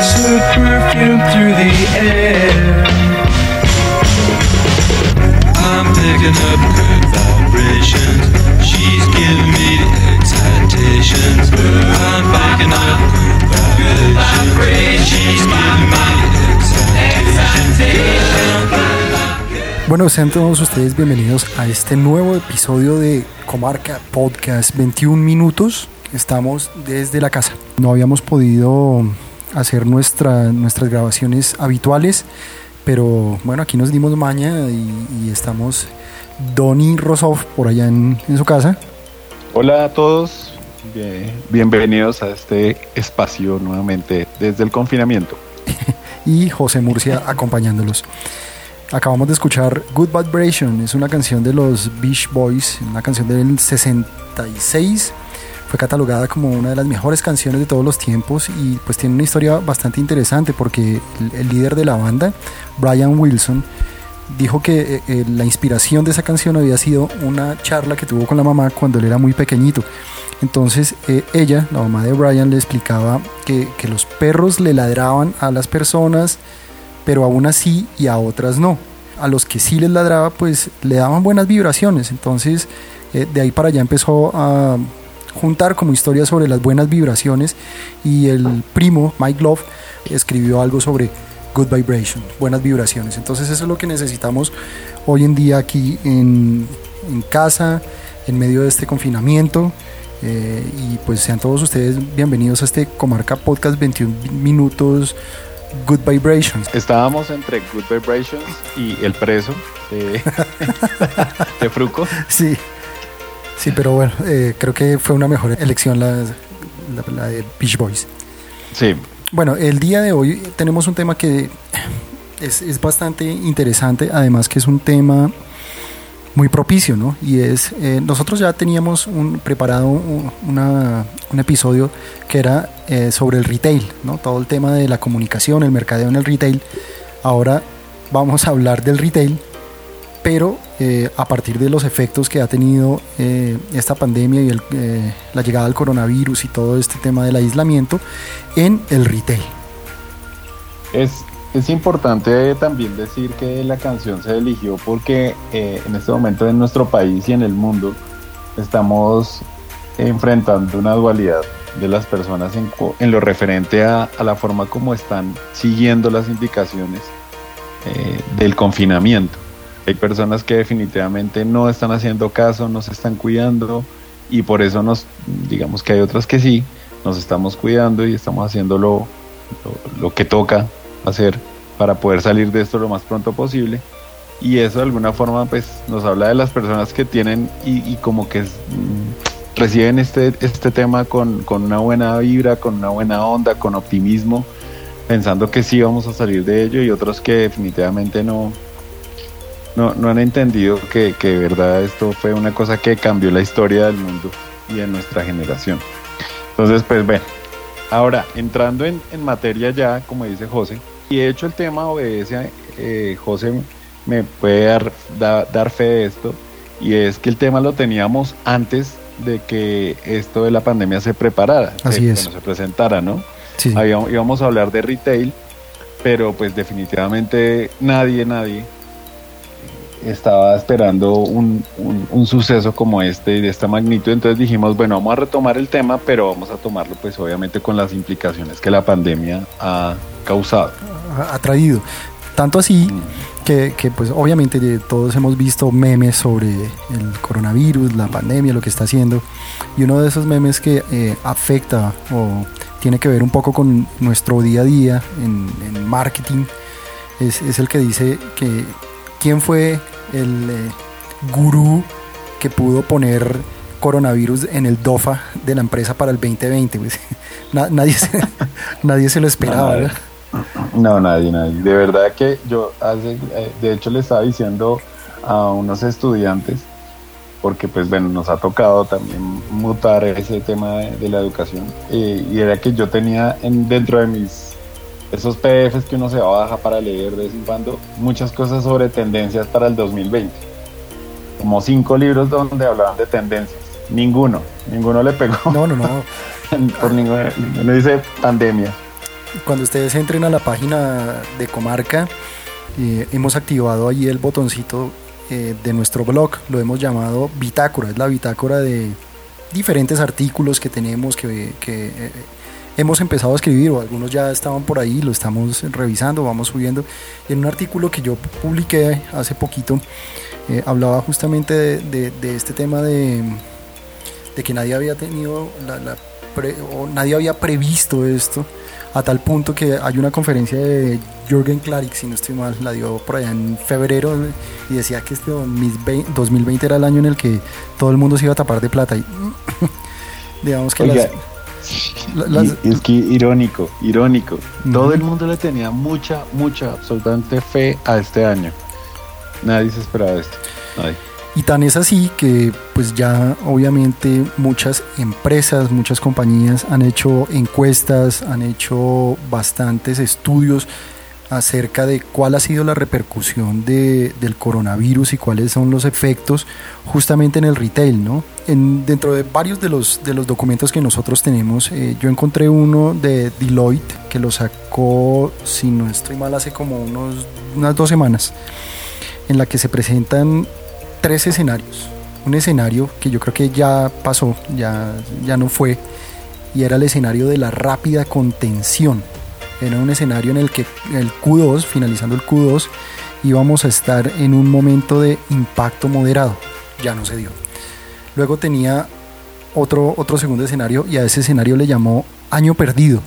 perfume. Bueno, sean todos ustedes bienvenidos a este nuevo episodio de Comarca Podcast 21 minutos. Estamos desde la casa. No habíamos podido hacer nuestra, nuestras grabaciones habituales, pero bueno, aquí nos dimos maña y, y estamos Donny Rosov por allá en, en su casa. Hola a todos, bien- bienvenidos a este espacio nuevamente desde el confinamiento. y José Murcia acompañándolos. Acabamos de escuchar Good Vibration, es una canción de los Beach Boys, una canción del 66. Fue catalogada como una de las mejores canciones de todos los tiempos y pues tiene una historia bastante interesante porque el, líder de la banda, Brian Wilson, dijo que eh, eh, la inspiración de esa canción había sido una charla que tuvo con la mamá cuando él era muy pequeñito. Entonces eh, ella, la mamá de Brian, le explicaba que, que los perros le ladraban a las personas, pero a unas sí y a otras no. A los que sí les ladraba, pues le daban buenas vibraciones. Entonces de ahí para allá empezó a juntar como historias sobre las buenas vibraciones y el primo Mike Love escribió algo sobre good vibration, buenas vibraciones. Entonces eso es lo que necesitamos hoy en día aquí en, en casa, en medio de este confinamiento. Eh, y pues sean todos ustedes bienvenidos a este Comarca Podcast 21 minutos Good Vibrations. Estábamos entre Good Vibrations y El Preso de, de Fruco. Sí, sí, pero bueno, eh, creo que fue una mejor elección la, la- la de Beach Boys. Sí, Bueno, el día de hoy tenemos un tema que es, es bastante interesante, además que es un tema muy propicio, ¿no? Y es, eh, nosotros ya teníamos un, preparado un, una- un episodio que era eh, sobre el retail, ¿no? Todo el tema de la comunicación, el mercadeo en el retail. Ahora vamos a hablar del retail, pero eh, a partir de los efectos que ha tenido eh, esta pandemia y eh, la llegada del coronavirus y todo este tema del aislamiento en el retail. es, es importante también decir que la canción se eligió porque en este momento en nuestro país y en el mundo estamos enfrentando una dualidad de las personas en, lo referente a, la forma como están siguiendo las indicaciones del confinamiento. Hay personas que definitivamente no están haciendo caso, no se están cuidando y por eso nos, digamos que hay otras que sí, nos estamos cuidando y estamos haciendo lo, que toca hacer para poder salir de esto lo más pronto posible. Y eso de alguna forma pues nos habla de las personas que tienen y, y como que mm, reciben este, este tema con, con una buena vibra, con una buena onda, con optimismo, pensando que sí vamos a salir de ello y otros que definitivamente no, no, no han entendido que, que de verdad esto fue una cosa que cambió la historia del mundo y de nuestra generación. Entonces, pues bueno, ahora entrando en, en materia ya, como dice José, y de hecho el tema obedece, eh, José me puede dar, da- dar fe de esto, y es que el tema lo teníamos antes de que esto de la pandemia se preparara, Así se, es. bueno, se presentara, ¿no? Sí, Habíamos- íbamos a hablar de retail, pero pues definitivamente nadie, nadie estaba esperando un, un- un suceso como este y de esta magnitud. Entonces dijimos, bueno, vamos a retomar el tema, pero vamos a tomarlo pues obviamente con las implicaciones que la pandemia ha causado. ha traído. Tanto así que, que, pues obviamente todos hemos visto memes sobre el coronavirus, la pandemia, lo que está haciendo. Y uno de esos memes que eh, afecta o tiene que ver un poco con nuestro día a día en, en marketing es, es el que dice que quién fue el eh, gurú que pudo poner coronavirus en el DOFA de la empresa para el 2020. Pues, na- nadie, se, nadie se lo esperaba. ¿verdad? No, nadie, nadie. De verdad que yo, hace, eh, de hecho, le estaba diciendo a unos estudiantes, porque pues bueno, nos ha tocado también mutar ese tema de, de la educación, eh, y era que yo tenía en, dentro de mis, esos PDFs que uno se baja para leer de vez en cuando, muchas cosas sobre tendencias para el 2020. Como cinco libros donde hablaban de tendencias. Ninguno, ninguno le pegó. No, no, no. por ninguno, ninguno dice pandemia. cuando ustedes entren a la página de Comarca, eh, hemos activado allí el botoncito eh, de nuestro blog, lo hemos llamado bitácora, es la bitácora de diferentes artículos que tenemos que, que eh, hemos empezado a escribir o algunos ya estaban por ahí, lo estamos revisando, vamos subiendo. En un artículo que yo publiqué hace poquito, eh, hablaba justamente de, de, este tema de, de, que nadie había tenido la, la pre, o nadie había previsto esto a tal punto que hay una conferencia de Jürgen Klarik, si no estoy mal, la dio por allá en febrero y decía que este 2020 era el año en el que todo el mundo se iba a tapar de plata y digamos que Oiga, las, las, es que irónico, irónico. Uh -huh. Todo el mundo le tenía mucha, mucha, absolutamente fe a este año. Nadie se esperaba esto. Nadie. Y tan es así que pues ya obviamente muchas empresas, muchas compañías han hecho encuestas, han hecho bastantes estudios acerca de cuál ha sido la repercusión de, del coronavirus y cuáles son los efectos justamente en el retail, ¿no? En, dentro de varios de los, de los documentos que nosotros tenemos, eh, yo encontré uno de Deloitte que lo sacó, si no estoy mal, hace como unos, unas dos semanas, en la que se presentan tres escenarios. Un escenario que yo creo que ya pasó, ya, ya no fue, y era el escenario de la rápida contención. Era un escenario en el que el Q2, finalizando el Q2, íbamos a estar en un momento de impacto moderado. Ya no se dio. Luego tenía otro, otro segundo escenario y a ese escenario le llamó año perdido.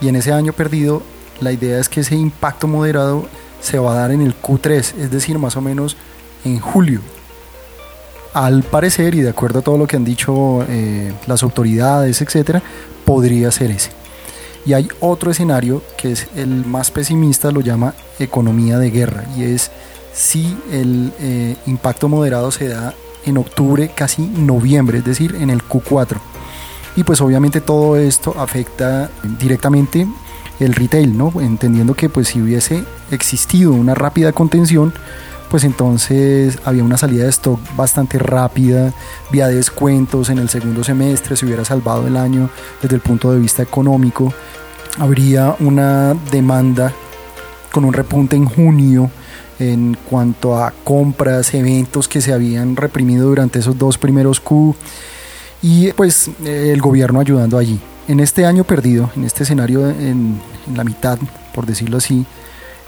Y en ese año perdido la idea es que ese impacto moderado se va a dar en el Q3, es decir, más o menos en julio. Al parecer, y de acuerdo a todo lo que han dicho eh, las autoridades, etcétera, podría ser ese. Y hay otro escenario que es el más pesimista, lo llama economía de guerra, y es si el eh, impacto moderado se da en octubre, casi noviembre, es decir, en el Q4. Y pues obviamente todo esto afecta directamente el retail, ¿no? Entendiendo que pues si hubiese existido una rápida contención, pues entonces había una salida de stock bastante rápida, vía descuentos en el segundo semestre, se hubiera salvado el año desde el punto de vista económico, habría una demanda con un repunte en junio en cuanto a compras, eventos que se habían reprimido durante esos dos primeros Q y pues el gobierno ayudando allí. En este año perdido, en este escenario en, la mitad, por decirlo así,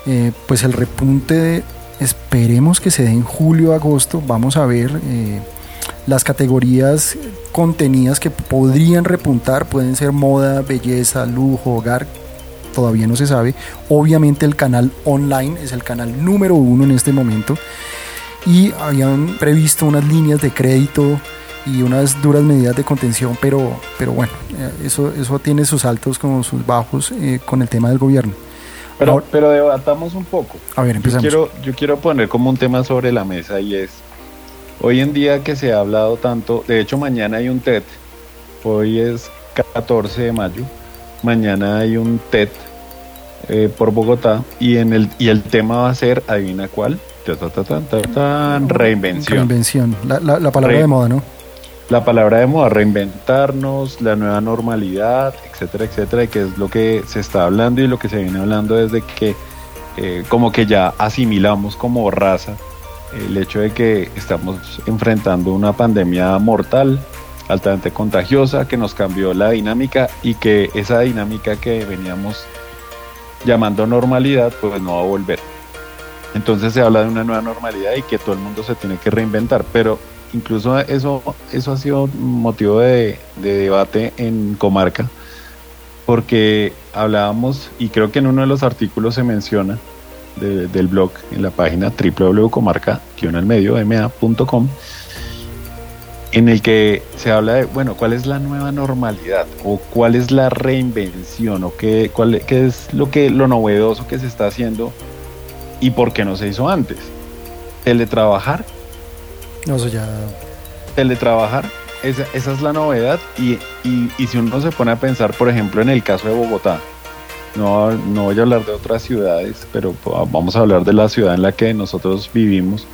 eh, pues el repunte esperemos que se dé en julio, agosto. Vamos a ver eh, las categorías contenidas que podrían repuntar. Pueden ser moda, belleza, lujo, hogar. Todavía no se sabe. Obviamente el canal online es el canal número uno en este momento. Y habían previsto unas líneas de crédito y unas duras medidas de contención, pero, pero bueno, eso, eso tiene sus altos como sus bajos eh, con el tema del gobierno. Pero, Ahora, pero debatamos un poco. A ver, empezamos. Yo quiero, yo quiero poner como un tema sobre la mesa y es, hoy en día que se ha hablado tanto, de hecho mañana hay un TED, hoy es 14 de mayo, mañana hay un TED eh, por Bogotá y, en el, y el tema va a ser, adivina cuál, ta, ta, ta, reinvención. Reinvención, la, la, la palabra Re de moda, ¿no? La palabra de moda, reinventarnos, la nueva normalidad, etcétera, etcétera, y que es lo que se está hablando y lo que se viene hablando desde que eh, como que ya asimilamos como raza el hecho de que estamos enfrentando una pandemia mortal, altamente contagiosa, que nos cambió la dinámica y que esa dinámica que veníamos llamando normalidad, pues no va a volver. Entonces se habla de una nueva normalidad y que todo el mundo se tiene que reinventar, pero incluso eso, eso ha sido motivo de, de, debate en Comarca, porque hablábamos, y creo que en uno de los artículos se menciona de, del blog, en la página www.comarca-ma.com, en el que se habla de, bueno, ¿cuál es la nueva normalidad? ¿O cuál es la reinvención? ¿O qué, cuál, qué es lo, que, lo novedoso que se está haciendo? ¿Y por qué no se hizo antes? ¿Teletrabajar? No, eso ya. Teletrabajar, esa, esa es la novedad. Y, y, y, si uno se pone a pensar, por ejemplo, en el caso de Bogotá, no, no voy a hablar de otras ciudades, pero vamos a hablar de la ciudad en la que nosotros vivimos.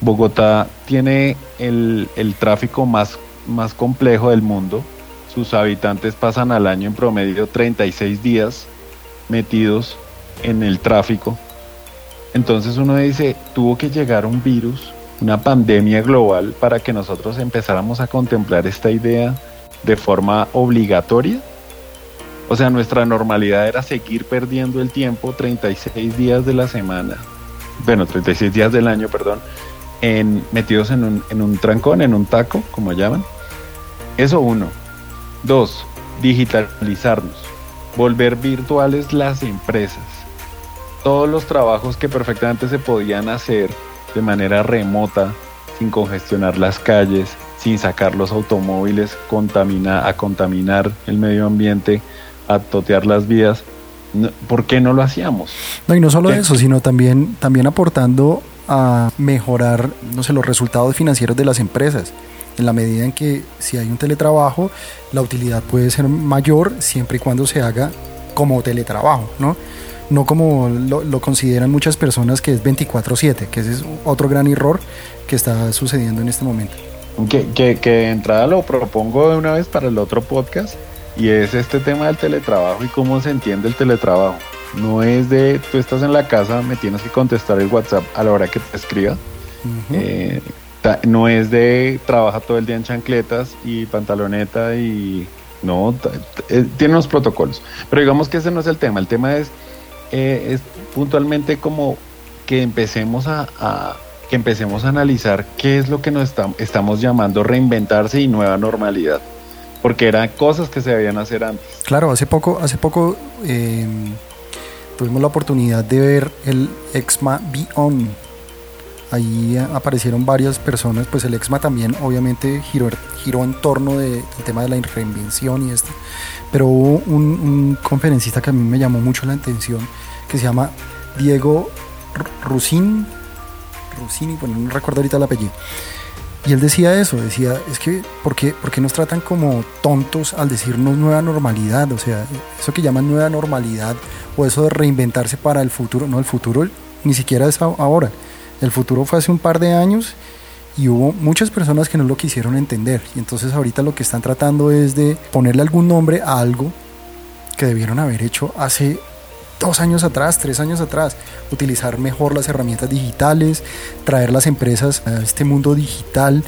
Bogotá tiene el, el tráfico más, más complejo del mundo, sus habitantes pasan al año en promedio 36 días metidos en el tráfico. Entonces uno dice, tuvo que llegar un virus, una pandemia global para que nosotros empezáramos a contemplar esta idea de forma obligatoria. O sea, nuestra normalidad era seguir perdiendo el tiempo 36 días de la semana, bueno, 36 días del año, perdón, en, metidos en un, en un trancón, en un taco, como llaman. Eso uno. Dos, digitalizarnos, volver virtuales las empresas. Todos los trabajos que perfectamente se podían hacer de manera remota, sin congestionar las calles, sin sacar los automóviles contamina, a contaminar el medio ambiente, a totear las vías. ¿Por qué no lo hacíamos? No, y no solo ¿Qué? eso, sino también, también aportando a mejorar, no sé, los resultados financieros de las empresas. En la medida en que si hay un teletrabajo, la utilidad puede ser mayor siempre y cuando se haga como teletrabajo, ¿no? No como lo, lo consideran muchas personas que es 24/7, que ese es otro gran error que está sucediendo en este momento. Que, que, que de entrada lo propongo de una vez para el otro podcast y es este tema del teletrabajo y cómo se entiende el teletrabajo. No es de tú estás en la casa, me tienes que contestar el WhatsApp a la hora que te escriba. Ujú. Eh, ta- no es de trabaja todo el día en chancletas y pantaloneta y no, eh, tiene unos protocolos. Pero digamos que ese no es el tema. El tema es, eh, es puntualmente como que empecemos a, que empecemos a analizar qué es lo que nos estam- estamos llamando reinventarse y nueva normalidad. Porque eran cosas que se debían hacer antes. Claro, hace poco, hace poco eh, tuvimos la oportunidad de ver el EXMA Beyond. Ahí aparecieron varias personas, pues el EXMA también obviamente giró, giró en torno de- del tema de la reinvención y esto. Pero hubo un, un conferencista que a mí me llamó mucho la atención, que se llama Diego Rusín, Rusini, bueno, no recuerdo ahorita el apellido. Y él decía eso, decía, es que, ¿por qué, por qué nos tratan como tontos al decirnos nueva normalidad? O sea, eso que llaman nueva normalidad o eso de reinventarse para el futuro, no, el futuro ni siquiera es ahora. El futuro fue hace un par de años y hubo muchas personas que no lo quisieron entender. Y entonces ahorita lo que están tratando es de ponerle algún nombre a algo que debieron haber hecho hace dos años atrás, tres años atrás, utilizar mejor las herramientas digitales, traer las empresas a este mundo digital,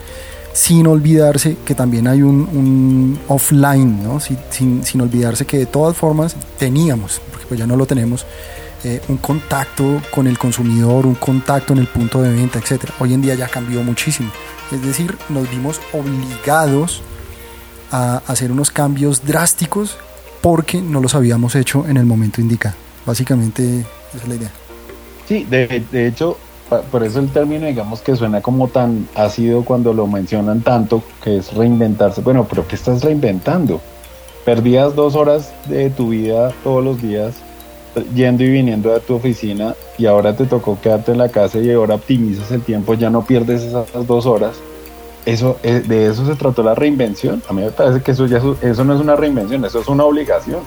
sin olvidarse que también hay un, offline, ¿no? sin, sin- sin olvidarse que de todas formas teníamos, porque pues ya no lo tenemos, eh, un contacto con el consumidor, un contacto en el punto de venta, etc. Hoy en día ya cambió muchísimo. Es decir, nos vimos obligados a hacer unos cambios drásticos porque no los habíamos hecho en el momento indicado. Básicamente esa es la idea. Sí, de, de hecho, por eso el término, digamos que suena como tan ácido cuando lo mencionan tanto, que es reinventarse. Bueno, pero ¿qué estás reinventando? Perdías dos horas de tu vida todos los días yendo y viniendo a tu oficina y ahora te tocó quedarte en la casa y ahora optimizas el tiempo, ya no pierdes esas dos horas. Eso, eh, de eso se trató la reinvención. A mí me parece que eso ya es- eso no es una reinvención, eso es una obligación.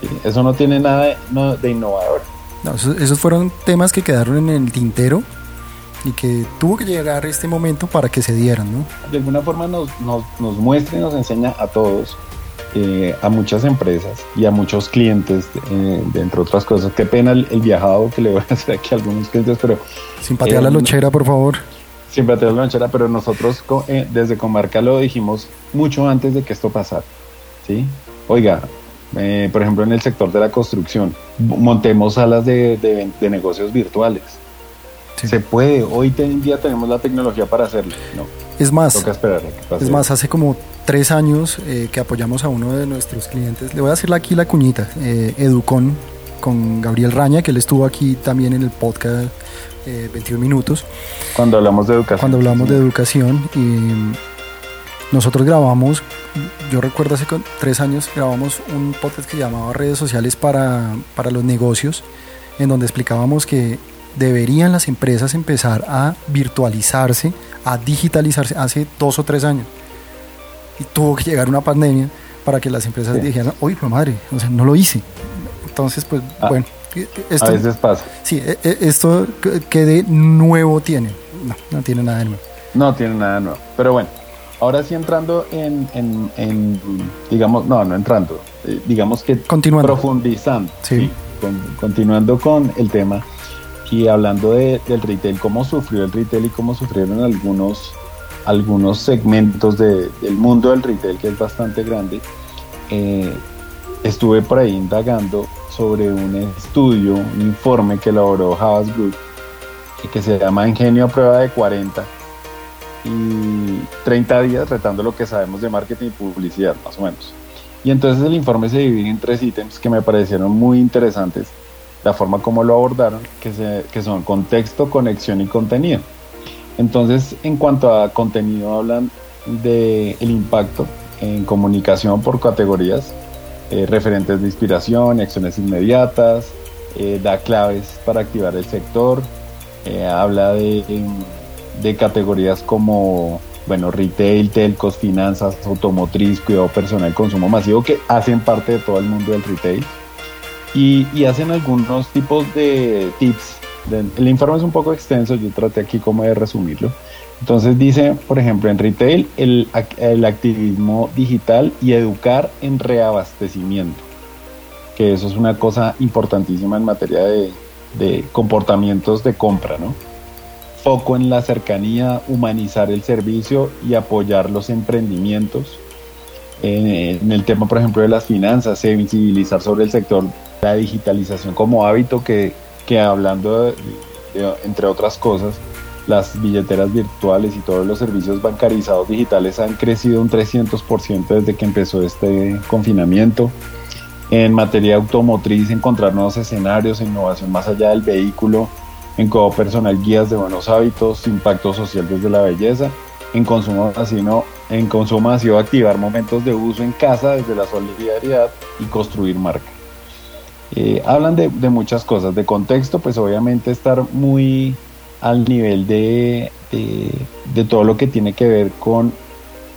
Sí, Eso no tiene nada de, no- de innovador. No, esos, esos fueron temas que quedaron en el tintero y que tuvo que llegar este momento para que se dieran, ¿no? de alguna forma nos, nos, nos muestra y nos enseña a todos, eh, a muchas empresas y a muchos clientes, eh, entre otras cosas. Qué pena el, el viajado que le voy a hacer aquí a algunos clientes, pero Sin patear Eh, la no. lonchera, por favor. siempre te la lonchera, pero nosotros eh, desde Comarca lo dijimos mucho antes de que esto pasara. ¿sí? Oiga, eh, por ejemplo en el sector de la construcción, montemos salas de, de- de negocios virtuales. Sí. Se puede, hoy en día tenemos la tecnología para hacerlo. No, Es más, toca esperar a es más, hace como tres años eh, que apoyamos a uno de nuestros clientes. Le voy a hacer aquí la cuñita, eh, Educon, con Gabriel Raña, que él estuvo aquí también en el podcast eh, 21 minutos. Cuando hablamos de educación. cuando hablamos de educación y nosotros grabamos, yo recuerdo hace tres años grabamos un podcast que llamaba redes sociales para, para los negocios, en donde explicábamos que deberían las empresas empezar a virtualizarse, a digitalizarse hace dos o tres años. Y tuvo que llegar una pandemia para que las empresas Sí. dijeran, oye, pues madre, o sea, no lo hice. Entonces, pues Ah, bueno, esto, A veces pasa. sí, e- e- esto que- de nuevo tiene. No, no tiene nada de nuevo. No tiene nada nuevo. Pero bueno, Ahora sí entrando en, en- en, digamos, no, no entrando, eh, digamos que Continuando. profundizando, Sí. sí, con- continuando con el tema y hablando de- del retail, cómo sufrió el retail y cómo sufrieron algunos, algunos segmentos de- del mundo del retail, que es bastante grande, eh, estuve por ahí indagando sobre un estudio, un informe que elaboró Havas Group, que se llama Ingenio a prueba de 40 y 30 días retando lo que sabemos de marketing y publicidad, más o menos. Y entonces el informe se divide en tres ítems que me parecieron muy interesantes, la forma como lo abordaron, que, se- que son contexto, conexión y contenido. Entonces, en cuanto a contenido, hablan del el impacto en comunicación por categorías, eh, referentes de inspiración, acciones inmediatas, eh, da claves para activar el sector, eh, habla de, de categorías como bueno, retail, telcos, finanzas, automotriz, cuidado personal, consumo masivo, que hacen parte de todo el mundo del retail. Y, y hacen algunos tipos de tips. El informe es un poco extenso, yo traté aquí como de resumirlo. Entonces dice, por ejemplo, en retail, el, ac- el activismo digital y educar en reabastecimiento, que eso es una cosa importantísima en materia de, comportamientos de compra, ¿no? Foco en la cercanía, humanizar el servicio y apoyar los emprendimientos. En el tema, por ejemplo, de las finanzas, sensibilizar sobre el sector, la digitalización como hábito, que, que hablando, entre otras cosas, las billeteras virtuales y todos los servicios bancarizados digitales han crecido un 300% desde que empezó este confinamiento. En materia automotriz, encontrar nuevos escenarios, innovación más allá del vehículo, en codo personal, guías de buenos hábitos, impacto social desde la belleza, en consumo masivo, en consumo masivo activar momentos de uso en casa desde la solidaridad y construir marca. Eh, hablan de, muchas cosas, de contexto, pues obviamente estar muy al nivel de, de, todo lo que tiene que ver con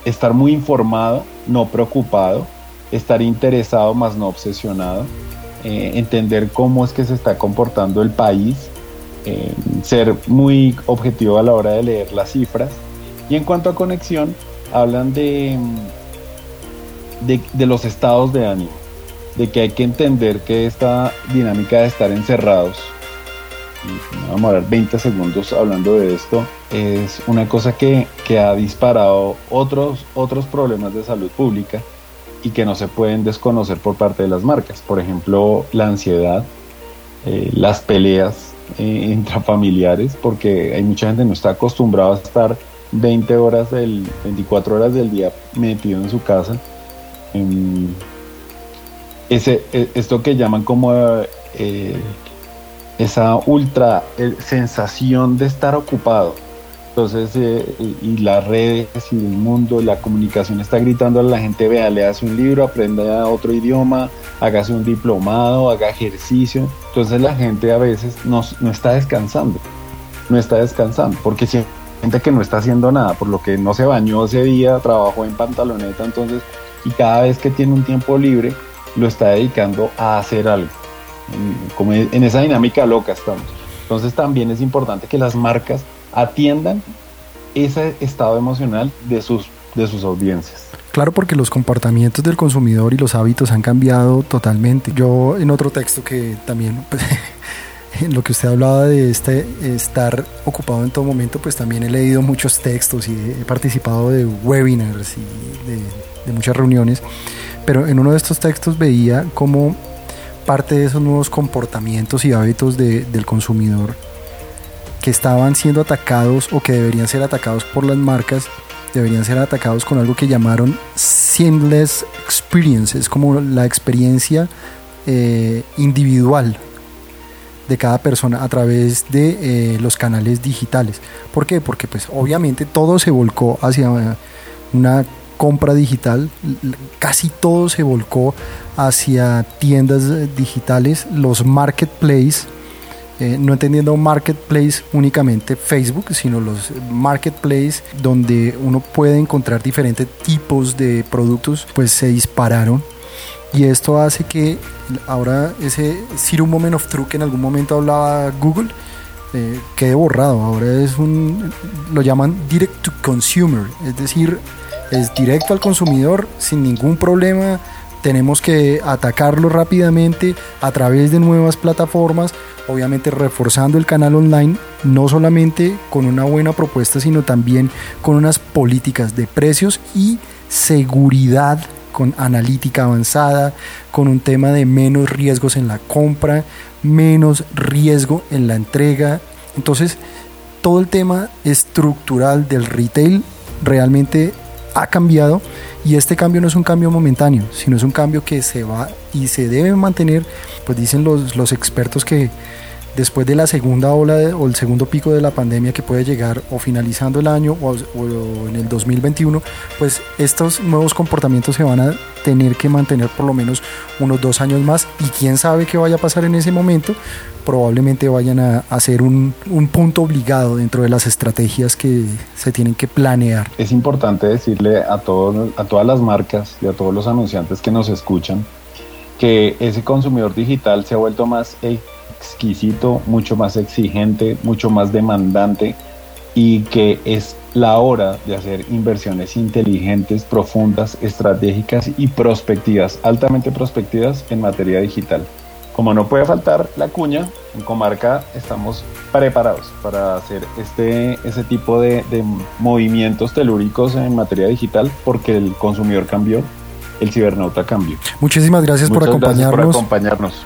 estar muy informado, no preocupado, estar interesado más no obsesionado, eh, entender cómo es que se está comportando el país, eh, ser muy objetivo a la hora de leer las cifras. Y en cuanto a conexión, hablan de, de los estados de ánimo, de que hay que entender que esta dinámica de estar encerrados, y me voy a demorar 20 segundos hablando de esto, es una cosa que, que ha disparado otros, otros problemas de salud pública y que no se pueden desconocer por parte de las marcas. Por ejemplo, la ansiedad, eh, las peleas eh, intrafamiliares, porque hay mucha gente que no está acostumbrada a estar 20 horas, del, 24 horas del día metido en su casa. Em, ese, e- esto que llaman como eh, esa ultra eh, sensación de estar ocupado. Entonces, eh, y, las redes y el mundo, la comunicación está gritando a la gente, vea, le hace un libro, aprenda otro idioma, hágase un diplomado, haga ejercicio. Entonces la gente a veces no, no está descansando, no está descansando, porque siente que no está haciendo nada, por lo que no se bañó ese día, trabajó en pantaloneta, entonces, y cada vez que tiene un tiempo libre, lo está dedicando a hacer algo. Como en esa dinámica loca estamos. Entonces también es importante que las marcas atiendan ese estado emocional de sus, de sus audiencias. Claro, porque los comportamientos del consumidor y los hábitos han cambiado totalmente. Yo en otro texto que también, pues, en lo que usted hablaba de este estar ocupado en todo momento, pues también he leído muchos textos y he participado de webinars y de, de muchas reuniones. Pero en uno de estos textos veía cómo parte de esos nuevos comportamientos y hábitos de- del consumidor que estaban siendo atacados o que deberían ser atacados por las marcas deberían ser atacados con algo que llamaron seamless experience, es como la experiencia eh, individual de cada persona a través de eh, los canales digitales. ¿Por qué? Porque pues obviamente todo se volcó hacia una compra digital, casi todo se volcó hacia tiendas digitales, los marketplaces, eh, no entendiendo marketplace únicamente Facebook, sino los marketplaces donde uno puede encontrar diferentes tipos de productos, pues se dispararon. Y esto hace que ahora ese Zero Moment of Truth que en algún momento hablaba Google eh, quede borrado. Ahora es un, lo llaman Direct to Consumer, es decir, es directo al consumidor sin ningún problema. Tenemos que atacarlo rápidamente a través de nuevas plataformas, obviamente reforzando el canal online, no solamente con una buena propuesta, sino también con unas políticas de precios y seguridad con analítica avanzada, con un tema de menos riesgos en la compra, menos riesgo en la entrega. Entonces, todo el tema estructural del retail realmente ha cambiado y este cambio no es un cambio momentáneo, sino es un cambio que se va y se debe mantener, pues dicen los, los expertos que después de la segunda ola o el segundo pico de la pandemia que puede llegar o finalizando el año o, en el 2021, pues estos nuevos comportamientos se van a tener que mantener por lo menos unos dos años más y quién sabe qué vaya a pasar en ese momento, probablemente vayan a, a ser un, un punto obligado dentro de las estrategias que se tienen que planear. Es importante decirle a, todos, a todas las marcas y a todos los anunciantes que nos escuchan que ese consumidor digital se ha vuelto más exquisito, mucho más exigente, mucho más demandante y que es la hora de hacer inversiones inteligentes, profundas, estratégicas y prospectivas, altamente prospectivas en materia digital. Como no puede faltar la cuña, en Comarca estamos preparados para hacer este, ese tipo de, de movimientos telúricos en materia digital porque el consumidor cambió, el cibernauta cambió. Muchísimas gracias por gracias por acompañarnos.